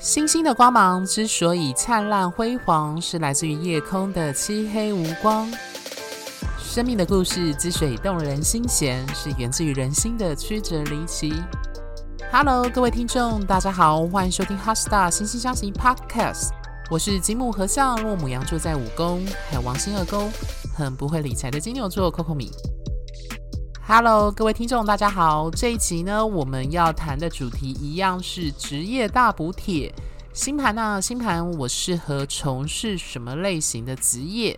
星星的光芒之所以灿烂辉煌，是来自于夜空的漆黑无光。生命的故事之所以动人心弦，是源自于人心的曲折离奇。Hello，各位听众，大家好，欢迎收听《HeartStar 心星相惜 Podcast》。我是金木合相，落母羊座在五宫，还有王星二宫，很不会理财的金牛座 Coco 米。Hello，各位听众，大家好。这一集呢，我们要谈的主题一样是职业大补帖。星盘呢，星盘我适合从事什么类型的职业？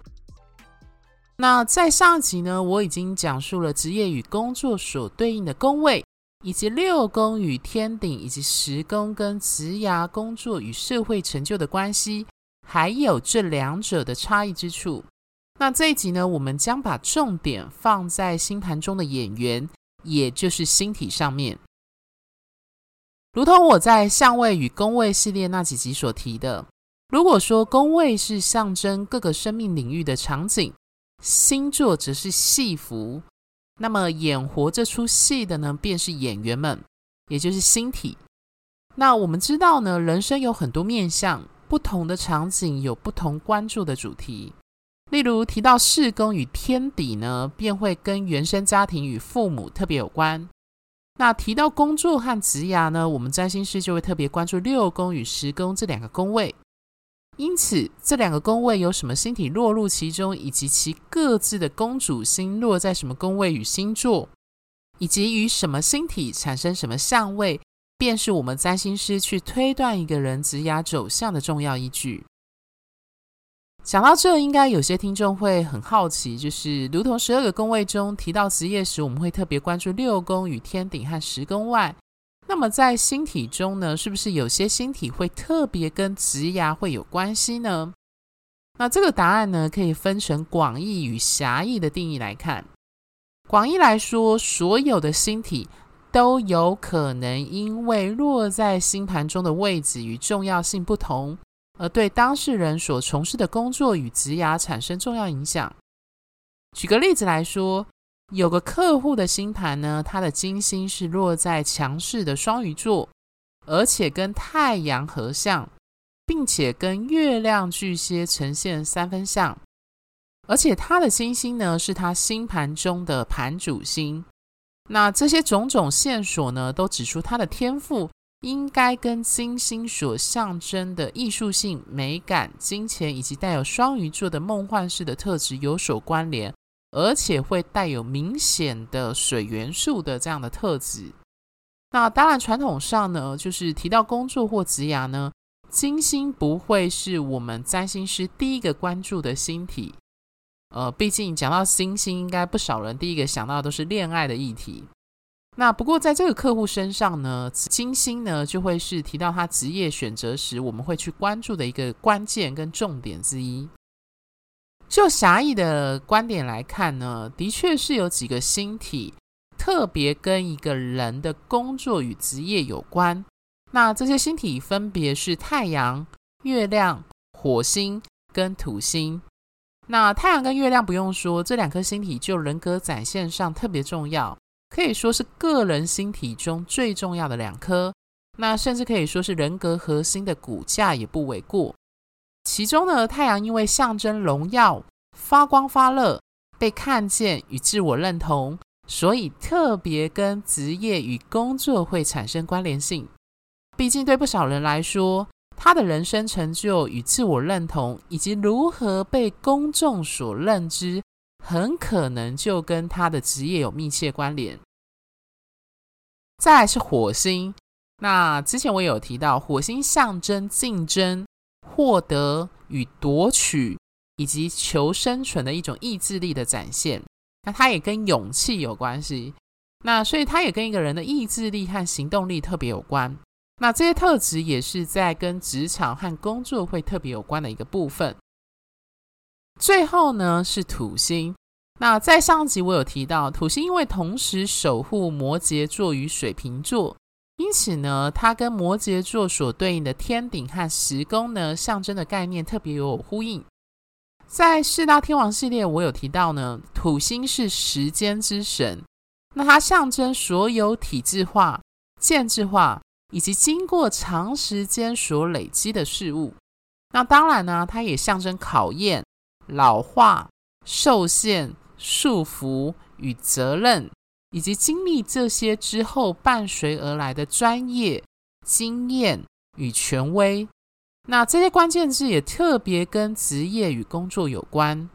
那在上集呢，我已经讲述了职业与工作所对应的宫位，以及六宫与天顶，以及十宫跟职涯、工作与社会成就的关系，还有这两者的差异之处。那这一集呢，我们将把重点放在星盘中的演员，也就是星体上面。如同我在相位与宫位系列那几集所提的，如果说宫位是象征各个生命领域的场景，星座则是戏服，那么演活这出戏的呢，便是演员们，也就是星体。那我们知道呢，人生有很多面向，不同的场景有不同关注的主题。例如提到四宫与天底呢，便会跟原生家庭与父母特别有关。那提到工作和职涯呢，我们占星师就会特别关注六宫与十宫这两个宫位。因此，这两个宫位有什么星体落入其中，以及其各自的宫主星落在什么宫位与星座，以及与什么星体产生什么相位，便是我们占星师去推断一个人职涯走向的重要依据。讲到这，应该有些听众会很好奇，就是如同十二个宫位中提到职业时，我们会特别关注六宫与天顶和十宫外，那么在星体中呢，是不是有些星体会特别跟职涯会有关系呢？那这个答案呢，可以分成广义与狭义的定义来看。广义来说，所有的星体都有可能因为落在星盘中的位置与重要性不同。而对当事人所从事的工作与职涯产生重要影响。举个例子来说，有个客户的星盘呢，他的金星是落在强势的双鱼座，而且跟太阳合相，并且跟月亮巨蟹呈现三分相，而且他的金星呢是他星盘中的盘主星。那这些种种线索呢，都指出他的天赋。应该跟金星所象征的艺术性、美感、金钱以及带有双鱼座的梦幻式的特质有所关联，而且会带有明显的水元素的这样的特质。那当然，传统上呢，就是提到工作或职涯呢，金星不会是我们占星师第一个关注的星体。呃，毕竟讲到金星，应该不少人第一个想到都是恋爱的议题。那不过，在这个客户身上呢，金星呢就会是提到他职业选择时，我们会去关注的一个关键跟重点之一。就狭义的观点来看呢，的确是有几个星体特别跟一个人的工作与职业有关。那这些星体分别是太阳、月亮、火星跟土星。那太阳跟月亮不用说，这两颗星体就人格展现上特别重要。可以说是个人星体中最重要的两颗，那甚至可以说是人格核心的骨架也不为过。其中呢，太阳因为象征荣耀、发光发热、被看见与自我认同，所以特别跟职业与工作会产生关联性。毕竟对不少人来说，他的人生成就与自我认同，以及如何被公众所认知。很可能就跟他的职业有密切关联。再来是火星，那之前我有提到，火星象征竞争、获得与夺取，以及求生存的一种意志力的展现。那它也跟勇气有关系，那所以它也跟一个人的意志力和行动力特别有关。那这些特质也是在跟职场和工作会特别有关的一个部分。最后呢是土星，那在上集我有提到，土星因为同时守护摩羯座与水瓶座，因此呢，它跟摩羯座所对应的天顶和十宫呢，象征的概念特别有呼应。在四大天王系列，我有提到呢，土星是时间之神，那它象征所有体制化、建制化、以及经过长时间所累积的事物。那当然呢，它也象征考验、老化、受限、束缚与责任，以及经历这些之后伴随而来的专业、经验与权威。那这些关键字也特别跟职业与工作有关。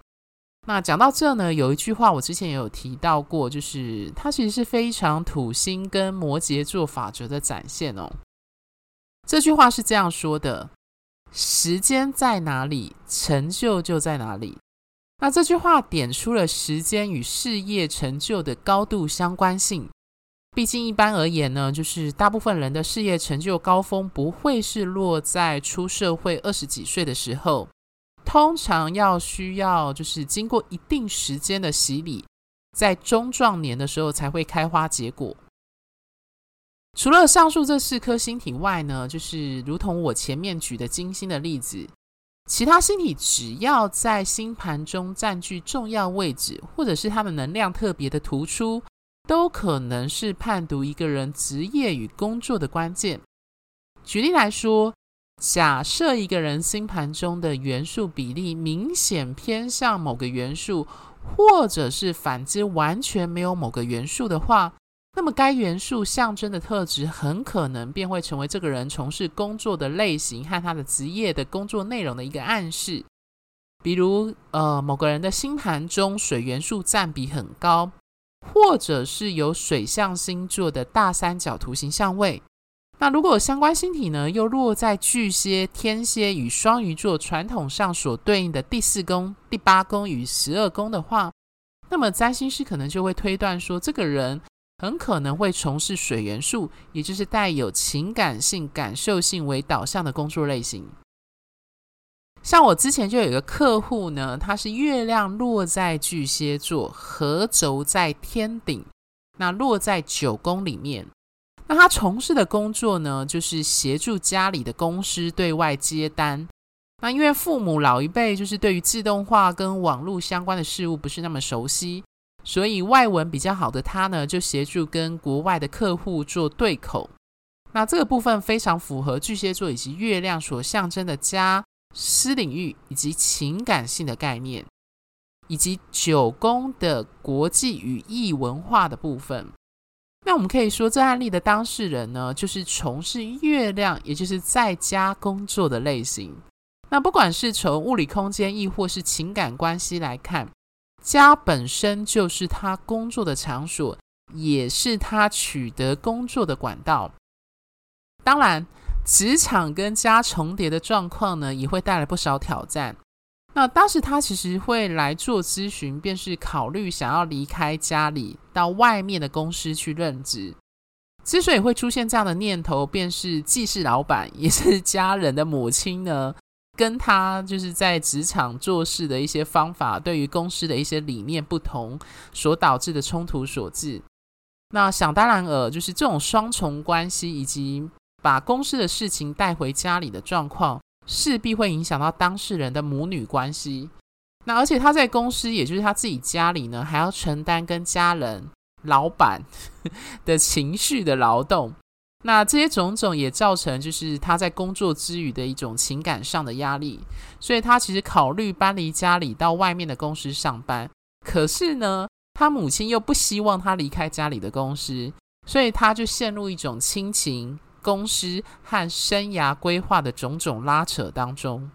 那讲到这呢，有一句话我之前也有提到过，就是它其实是非常土星跟摩羯座法则的展现哦。这句话是这样说的。时间在哪里，成就就在哪里。那这句话点出了时间与事业成就的高度相关性。毕竟一般而言呢，就是大部分人的事业成就高峰不会是落在出社会二十几岁的时候，通常要需要就是经过一定时间的洗礼，在中壮年的时候才会开花结果。除了上述这四颗星体外呢，就是如同我前面举的金星的例子，其他星体只要在星盘中占据重要位置，或者是它的能量特别的突出，都可能是判读一个人职业与工作的关键。举例来说，假设一个人星盘中的元素比例明显偏向某个元素，或者是反之完全没有某个元素的话，那么，该元素象征的特质很可能便会成为这个人从事工作的类型和他的职业的工作内容的一个暗示。比如，呃，某个人的星盘中水元素占比很高，或者是有水象星座的大三角图形相位。那如果相关星体呢，又落在巨蟹、天蝎与双鱼座传统上所对应的第四宫、第八宫与十二宫的话，那么占星师可能就会推断说，这个人。很可能会从事水元素，也就是带有情感性、感受性为导向的工作类型。像我之前就有一个客户呢，他是月亮落在巨蟹座，合轴在天顶，那落在九宫里面。那他从事的工作呢，就是协助家里的公司对外接单。那因为父母老一辈就是对于自动化跟网络相关的事物不是那么熟悉。所以外文比较好的他呢，就协助跟国外的客户做对口。那这个部分非常符合巨蟹座以及月亮所象征的家、私领域以及情感性的概念，以及九宫的国际与异文化的部分。那我们可以说，这案例的当事人呢，就是从事月亮，也就是在家工作的类型。那不管是从物理空间，亦或是情感关系来看。家本身就是他工作的场所，也是他取得工作的管道。当然，职场跟家重叠的状况呢，也会带来不少挑战。那当时他其实会来做咨询，便是考虑想要离开家里，到外面的公司去任职。之所以会出现这样的念头，便是既是老板，也是家人的母亲呢。跟他就是在职场做事的一些方法，对于公司的一些理念不同，所导致的冲突所致。那想当然尔，就是这种双重关系，以及把公司的事情带回家里的状况，势必会影响到当事人的母女关系。那而且他在公司，也就是他自己家里呢，还要承担跟家人、老板 的情绪的劳动。那这些种种也造成，就是他在工作之余的一种情感上的压力，所以他其实考虑搬离家里到外面的公司上班。可是呢，他母亲又不希望他离开家里的公司，所以他就陷入一种亲情、公司和生涯规划的种种拉扯当中。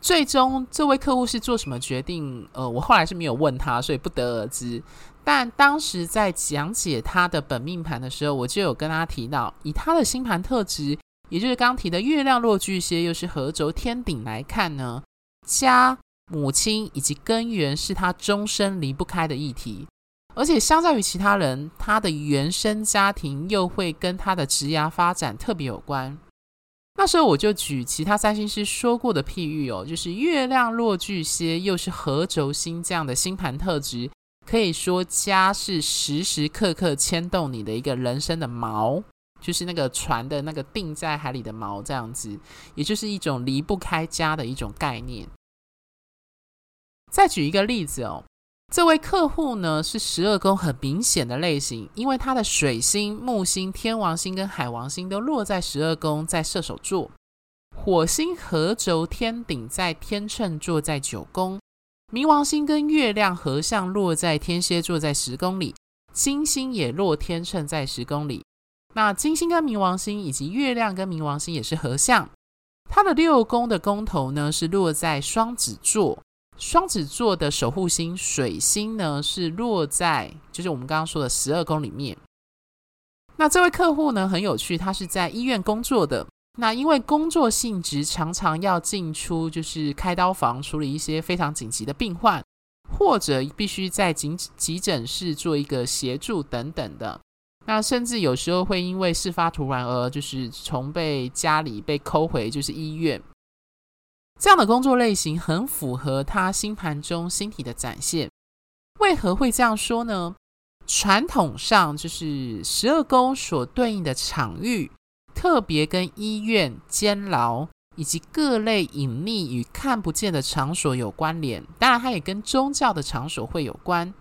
最终，这位客户是做什么决定？呃，我后来是没有问他，所以不得而知。但当时在讲解他的本命盘的时候，我就有跟他提到，以他的星盘特质，也就是刚提的月亮落巨蟹，又是合轴天顶来看呢，家、母亲以及根源是他终身离不开的议题。而且相较于其他人，他的原生家庭又会跟他的职业发展特别有关。那时候我就举其他占星师说过的譬喻哦，就是月亮落巨蟹，又是合轴星这样的星盘特质，可以说家是时时刻刻牵动你的一个人生的锚，就是那个船的那个定在海里的锚这样子，也就是一种离不开家的一种概念。再举一个例子哦，这位客户呢是十二宫很明显的类型，因为他的水星、木星、天王星跟海王星都落在十二宫，在射手座；火星合轴天顶在天秤座，在九宫；冥王星跟月亮合相落在天蝎座，在十宫里；金星也落天秤在十宫里。那金星跟冥王星以及月亮跟冥王星也是合相。他的六宫的宫头呢是落在双子座。双子座的守护星水星呢，是落在就是我们刚刚说的十二宫里面。那这位客户呢，很有趣，他是在医院工作的。那因为工作性质，常常要进出就是开刀房处理一些非常紧急的病患，或者必须在急急诊室做一个协助等等的。那甚至有时候会因为事发突然而就是从被家里被扣回就是医院。这样的工作类型很符合他星盘中星体的展现。为何会这样说呢？传统上就是十二宫所对应的场域，特别跟医院、监牢以及各类隐秘与看不见的场所有关联。当然，它也跟宗教的场所会有关，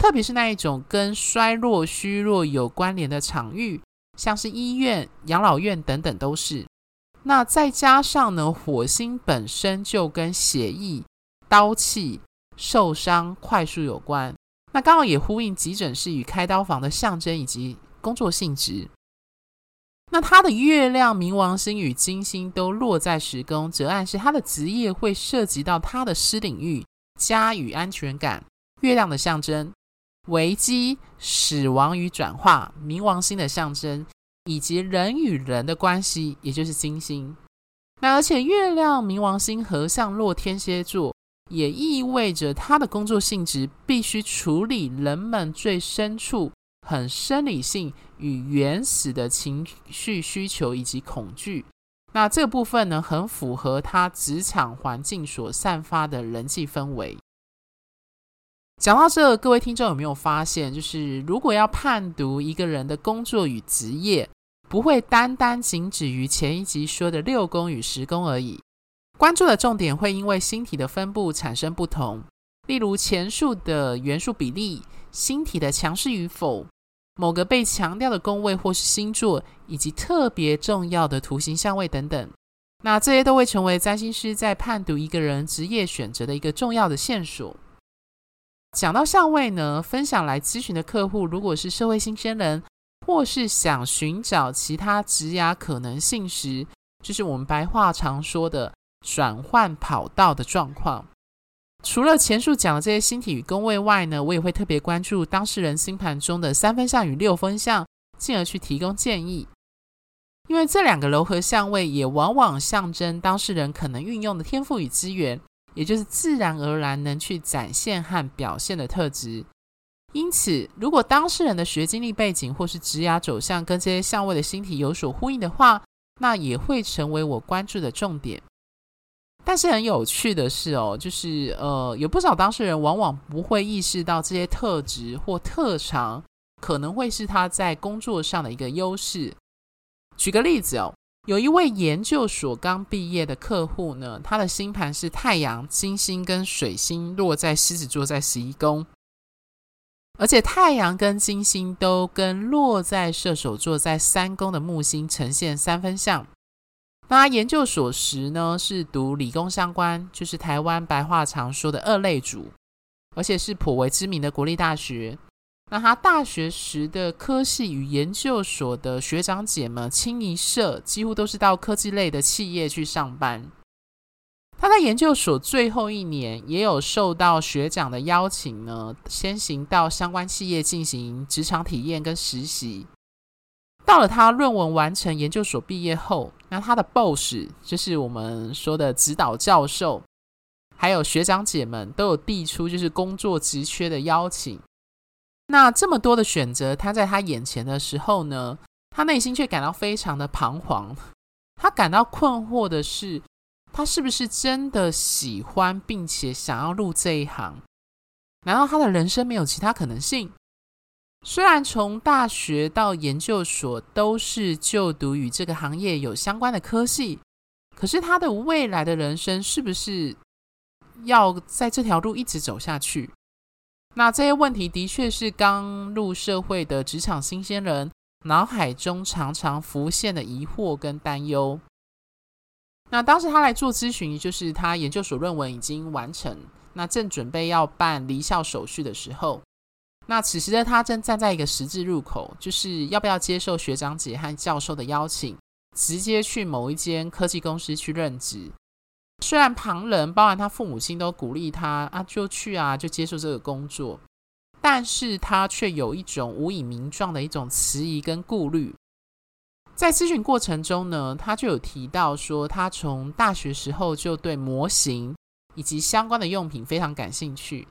特别是那一种跟衰弱、虚弱有关联的场域，像是医院、养老院等等，都是。那再加上呢，火星本身就跟血液、刀器、受伤快速有关，那刚好也呼应急诊室与开刀房的象征以及工作性质。那它的月亮、冥王星与金星都落在十宫，则暗示他的职业会涉及到他的私领域、家与安全感。月亮的象征，危机、死亡与转化；冥王星的象征。以及人与人的关系，也就是金星。那而且月亮冥王星合相落天蝎座，也意味着他的工作性质必须处理人们最深处、很生理性与原始的情绪需求以及恐惧。那这部分呢，很符合他职场环境所散发的人际氛围。讲到这，各位听众有没有发现，就是如果要判读一个人的工作与职业，不会单单仅止于前一集说的六宫与十宫而已，关注的重点会因为星体的分布产生不同，例如前述的元素比例、星体的强势与否、某个被强调的宫位或是星座，以及特别重要的图形相位等等。那这些都会成为占星师在判读一个人职业选择的一个重要的线索。讲到相位呢，分享来咨询的客户，如果是社会新鲜人，或是想寻找其他职涯可能性时，就是我们白话常说的转换跑道的状况。除了前述讲的这些星体与宫位外呢，我也会特别关注当事人星盘中的三分相与六分相，进而去提供建议。因为这两个柔和相位也往往象征当事人可能运用的天赋与资源。也就是自然而然能去展现和表现的特质。因此，如果当事人的学经历背景或是职涯走向跟这些相位的星体有所呼应的话，那也会成为我关注的重点。但是很有趣的是哦，就是呃，有不少当事人往往不会意识到这些特质或特长可能会是他在工作上的一个优势。举个例子哦。有一位研究所刚毕业的客户呢，他的星盘是太阳、金星跟水星落在狮子座，在十一宫，而且太阳跟金星都跟落在射手座在三宫的木星呈现三分相。那他研究所时呢，是读理工相关，就是台湾白话常说的二类组，而且是颇为知名的国立大学。那他大学时的科系与研究所的学长姐们清一色，几乎都是到科技类的企业去上班。他在研究所最后一年，也有受到学长的邀请呢，先行到相关企业进行职场体验跟实习。到了他论文完成，研究所毕业后，那他的 boss 就是我们说的指导教授，还有学长姐们都有递出就是工作职缺的邀请。那这么多的选择，他在他眼前的时候呢，他内心却感到非常的彷徨。他感到困惑的是，他是不是真的喜欢并且想要入这一行？难道他的人生没有其他可能性？虽然从大学到研究所都是就读与这个行业有相关的科系，可是他的未来的人生是不是要在这条路一直走下去？那这些问题的确是刚入社会的职场新鲜人脑海中常常浮现的疑惑跟担忧。那当时他来做咨询，就是他研究所论文已经完成，那正准备要办离校手续的时候。那此时的他正站在一个十字路口，就是要不要接受学长姐和教授的邀请，直接去某一间科技公司去任职。虽然旁人，包含他父母亲，都鼓励他啊，就去啊，就接受这个工作，但是他却有一种无以名状的一种迟疑跟顾虑。在咨询过程中呢，他就有提到说，他从大学时候就对模型以及相关的用品非常感兴趣。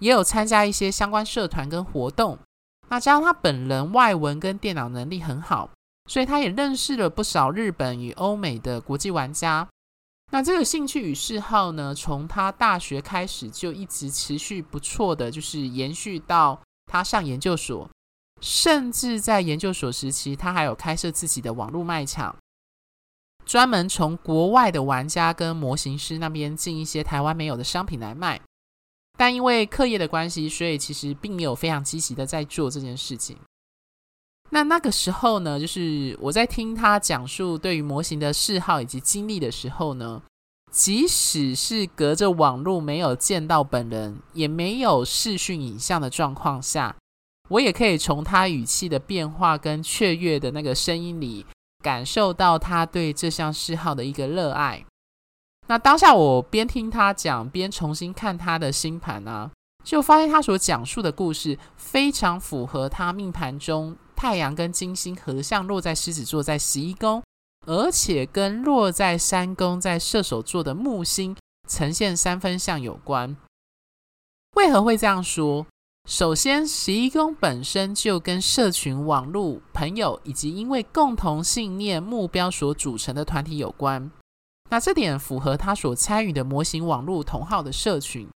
也有参加一些相关社团跟活动，那加上他本人外文跟电脑能力很好，所以他也认识了不少日本与欧美的国际玩家。那这个兴趣与嗜好呢，从他大学开始就一直持续不错的，就是延续到他上研究所，甚至在研究所时期，他还有开设自己的网络卖场，专门从国外的玩家跟模型师那边进一些台湾没有的商品来卖。但因为课业的关系，所以其实并没有非常积极的在做这件事情。那那个时候呢，就是我在听他讲述对于模型的嗜好以及经历的时候呢，即使是隔着网络没有见到本人，也没有视讯影像的状况下，我也可以从他语气的变化跟雀跃的那个声音里，感受到他对这项嗜好的一个热爱。那当下我边听他讲，边重新看他的星盘啊，就发现他所讲述的故事非常符合他命盘中太阳跟金星合相落在狮子座在十一宫，而且跟落在三宫在射手座的木星呈现三分相有关。为何会这样说？首先，十一宫本身就跟社群、网络、朋友以及因为共同信念、目标所组成的团体有关。那这点符合他所参与的模型网络同号的社群。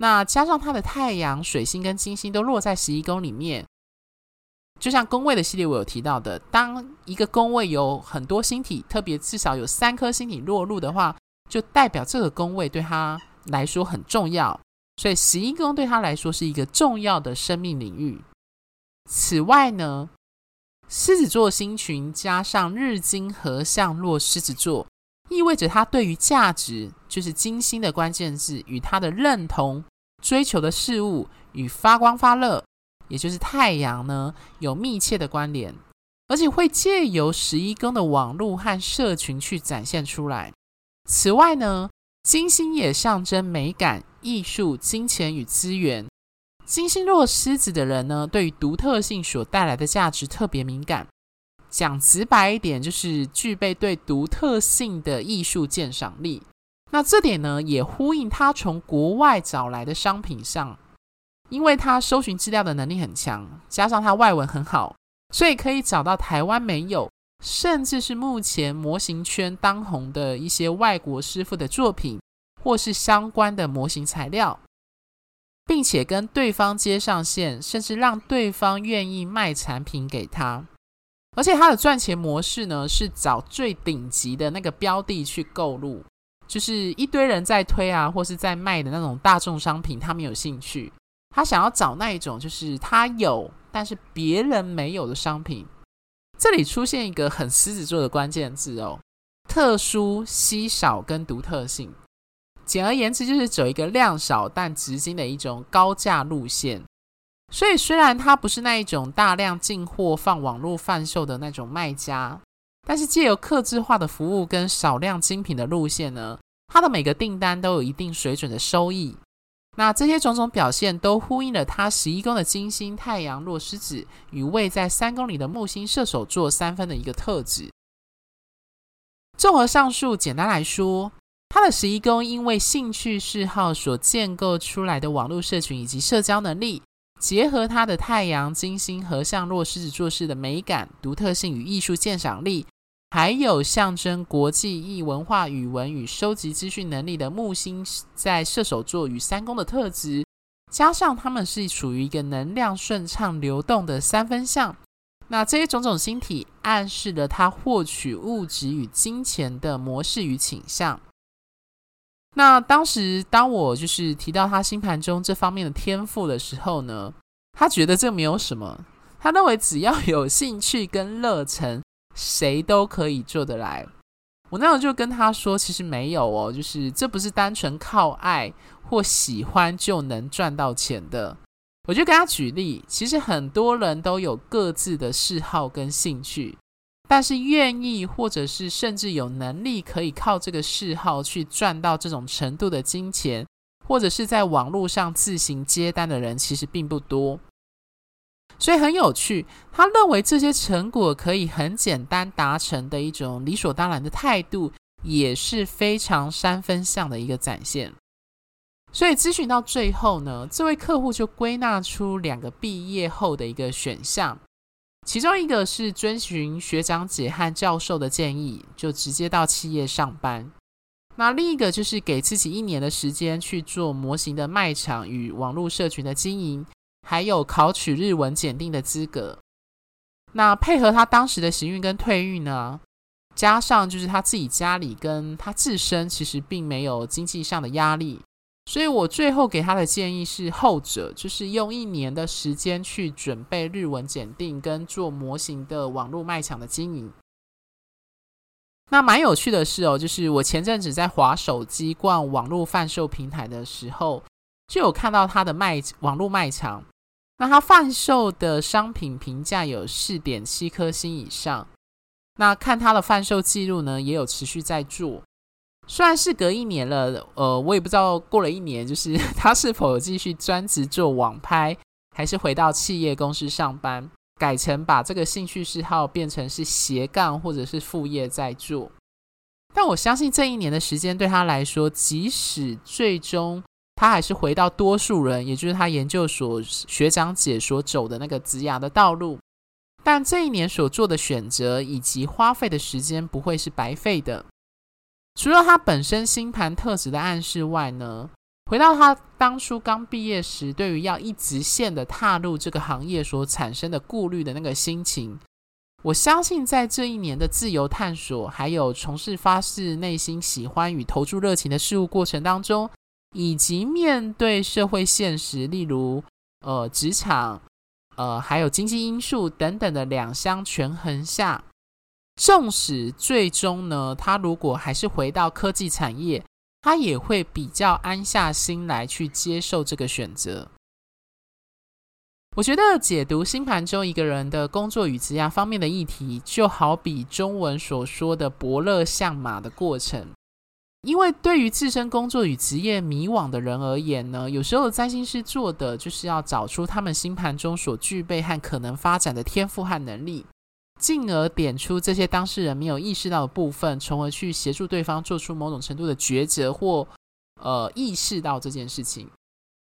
那加上他的太阳、水星跟金星都落在十一宫里面，就像宫位的系列我有提到的，当一个宫位有很多星体，特别至少有三颗星体落入的话，就代表这个宫位对他来说很重要。所以十一宫对他来说是一个重要的生命领域。此外呢，狮子座星群加上日金合相落狮子座。意味着他对于价值，就是金星的关键字，与他的认同、追求的事物与发光发热，也就是太阳呢，有密切的关联，而且会借由十一宫的网络和社群去展现出来。此外呢，金星也象征美感、艺术、金钱与资源。金星落狮子的人呢，对于独特性所带来的价值特别敏感。讲直白一点，就是具备对独特性的艺术鉴赏力。那这点呢，也呼应他从国外找来的商品上，因为他搜寻资料的能力很强，加上他外文很好，所以可以找到台湾没有，甚至是目前模型圈当红的一些外国师傅的作品，或是相关的模型材料，并且跟对方接上线，甚至让对方愿意卖产品给他。而且他的赚钱模式呢，是找最顶级的那个标的去购入，就是一堆人在推啊，或是在卖的那种大众商品，他没有兴趣。他想要找那一种，就是他有但是别人没有的商品。这里出现一个很狮子座的关键字哦，特殊、稀少跟独特性。简而言之，就是走一个量少但值金的一种高价路线。所以，虽然它不是那一种大量进货放网络贩售的那种卖家，但是借由客制化的服务跟少量精品的路线呢，它的每个订单都有一定水准的收益。那这些种种表现都呼应了他十一宫的金星、太阳落狮子与位在三宫里的木星射手座三分的一个特质。综合上述，简单来说，他的十一宫因为兴趣嗜好所建构出来的网络社群以及社交能力。结合他的太阳金星合相落狮子座式的美感、独特性与艺术鉴赏力，还有象征国际异文化语文与收集资讯能力的木星在射手座与三宫的特质，加上他们是处于一个能量顺畅流动的三分相，那这些种种星体暗示了他获取物质与金钱的模式与倾向。那当时当我就是提到他星盘中这方面的天赋的时候呢，他觉得这没有什么，他认为只要有兴趣跟热忱，谁都可以做得来。我那时候就跟他说，其实没有哦，就是这不是单纯靠爱或喜欢就能赚到钱的。我就跟他举例，其实很多人都有各自的嗜好跟兴趣，但是愿意或者是甚至有能力可以靠这个嗜好去赚到这种程度的金钱，或者是在网络上自行接单的人，其实并不多。所以很有趣，他认为这些成果可以很简单达成的一种理所当然的态度，也是非常三分相的一个展现。所以咨询到最后呢，这位客户就归纳出两个毕业后的一个选项，其中一个是遵循学长姐和教授的建议，就直接到企业上班；那另一个就是给自己一年的时间去做模型的卖场与网络社群的经营，还有考取日文检定的资格。那配合他当时的行运跟退运呢，加上就是他自己家里跟他自身其实并没有经济上的压力。所以我最后给他的建议是后者，就是用一年的时间去准备日文检定跟做模型的网络卖场的经营。那蛮有趣的是哦，就是我前阵子在滑手机逛网络贩售平台的时候，就有看到他的卖网络卖场。那他贩售的商品评价有四点七颗星以上。那看他的贩售记录呢，也有持续在做。虽然是隔一年了，呃，我也不知道过了一年，就是 他是否继续专职做网拍，还是回到企业公司上班，改成把这个兴趣嗜好变成是斜杠或者是副业在做。但我相信这一年的时间对他来说，即使最终他还是回到多数人，也就是他研究所学长姐所走的那个职涯的道路，但这一年所做的选择以及花费的时间不会是白费的。除了他本身星盘特质的暗示外呢，回到他当初刚毕业时，对于要一直线的踏入这个行业所产生的顾虑的那个心情，我相信在这一年的自由探索，还有从事发自内心喜欢与投注热情的事物过程当中，以及面对社会现实，例如呃职场，呃还有经济因素等等的两相权衡下。纵使最终呢，他如果还是回到科技产业，他也会比较安下心来去接受这个选择。我觉得解读星盘中一个人的工作与职业方面的议题，就好比中文所说的“伯乐相马”的过程。因为对于自身工作与职业迷惘的人而言呢，有时候占星师做的就是要找出他们星盘中所具备和可能发展的天赋和能力。进而点出这些当事人没有意识到的部分，从而去协助对方做出某种程度的抉择或呃意识到这件事情。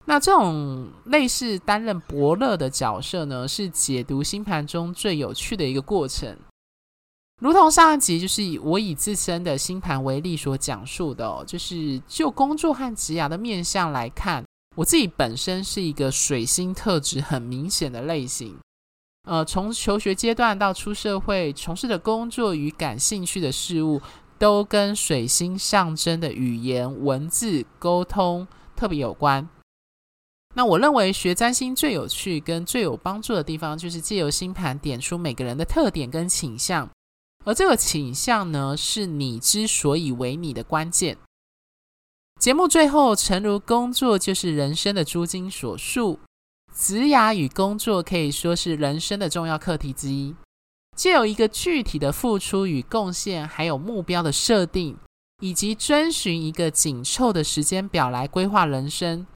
那这种类似担任伯乐的角色呢，是解读星盘中最有趣的一个过程。如同上一集就是以我以自身的星盘为例所讲述的，就是就工作和职涯的面相来看，我自己本身是一个水星特质很明显的类型。呃，从求学阶段到出社会，从事的工作与感兴趣的事物，都跟水星象征的语言、文字沟通特别有关。那我认为学占星最有趣跟最有帮助的地方，就是借由星盘点出每个人的特点跟倾向，而这个倾向呢，是你之所以为你的关键。节目最后，诚如工作就是人生的诸金所述。职涯与工作可以说是人生的重要课题之一。借由一个具体的付出与贡献，还有目标的设定，以及遵循一个紧凑的时间表来规划人生，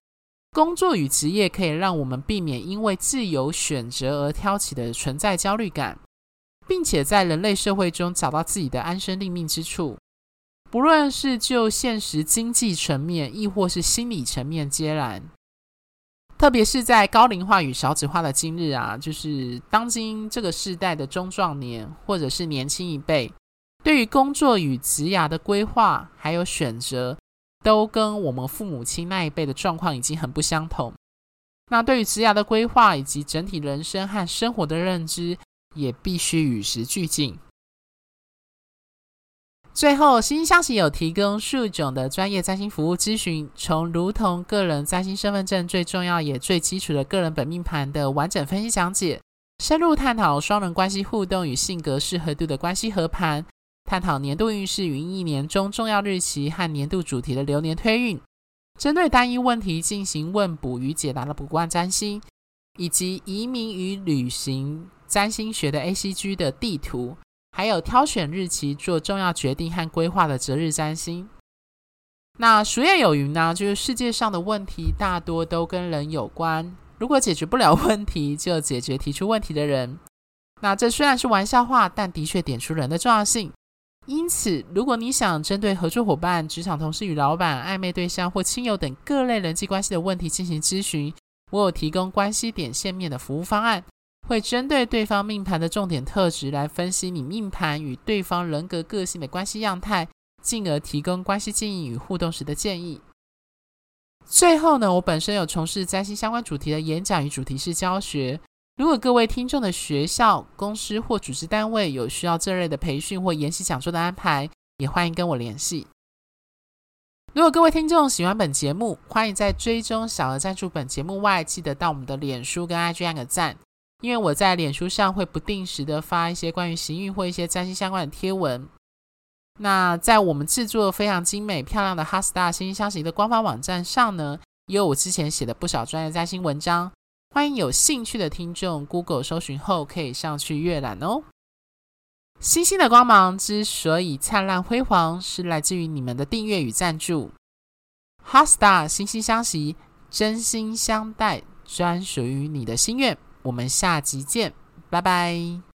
工作与职业可以让我们避免因为自由选择而挑起的存在焦虑感，并且在人类社会中找到自己的安身立命之处。不论是就现实经济层面，亦或是心理层面，皆然。特别是在高龄化与少子化的今日啊，就是当今这个世代的中壮年或者是年轻一辈，对于工作与职涯的规划还有选择，都跟我们父母亲那一辈的状况已经很不相同。那对于职涯的规划以及整体人生和生活的认知，也必须与时俱进。最后，新星相惜有提供数种的专业占星服务咨询，从如同个人占星身份证最重要也最基础的个人本命盘的完整分析讲解，深入探讨双人关系互动与性格适合度的关系合盘，探讨年度运势与一年中重要日期和年度主题的流年推运，针对单一问题进行问卜与解答的卜卦占星，以及移民与旅行占星学的 ACG 的地图。还有挑选日期做重要决定和规划的择日占星。那俗谚有云呢，就是世界上的问题大多都跟人有关。如果解决不了问题，就解决提出问题的人。那这虽然是玩笑话，但的确点出人的重要性。因此，如果你想针对合作伙伴、职场同事与老板、暧昧对象或亲友等各类人际关系的问题进行咨询，我有提供关系点线面的服务方案。会针对对方命盘的重点特质来分析你命盘与对方人格个性的关系样态，进而提供关系经营与互动时的建议。最后呢，我本身有从事占星相关主题的演讲与主题式教学。如果各位听众的学校、公司或组织单位有需要这类的培训或研习讲座的安排，也欢迎跟我联系。如果各位听众喜欢本节目，欢迎在追踪小额赞助本节目外，记得到我们的脸书跟 IG 按个赞。因为我在脸书上会不定时的发一些关于行运或一些占星相关的贴文。那在我们制作非常精美漂亮的 HeartStar 心星相惜的官方网站上呢，也有我之前写的不少专业占星文章。欢迎有兴趣的听众 Google 搜寻后可以上去阅览哦。星星的光芒之所以灿烂辉煌，是来自于你们的订阅与赞助。HeartStar 心星相惜，真心相待，专属于你的心愿。我们下集见，拜拜。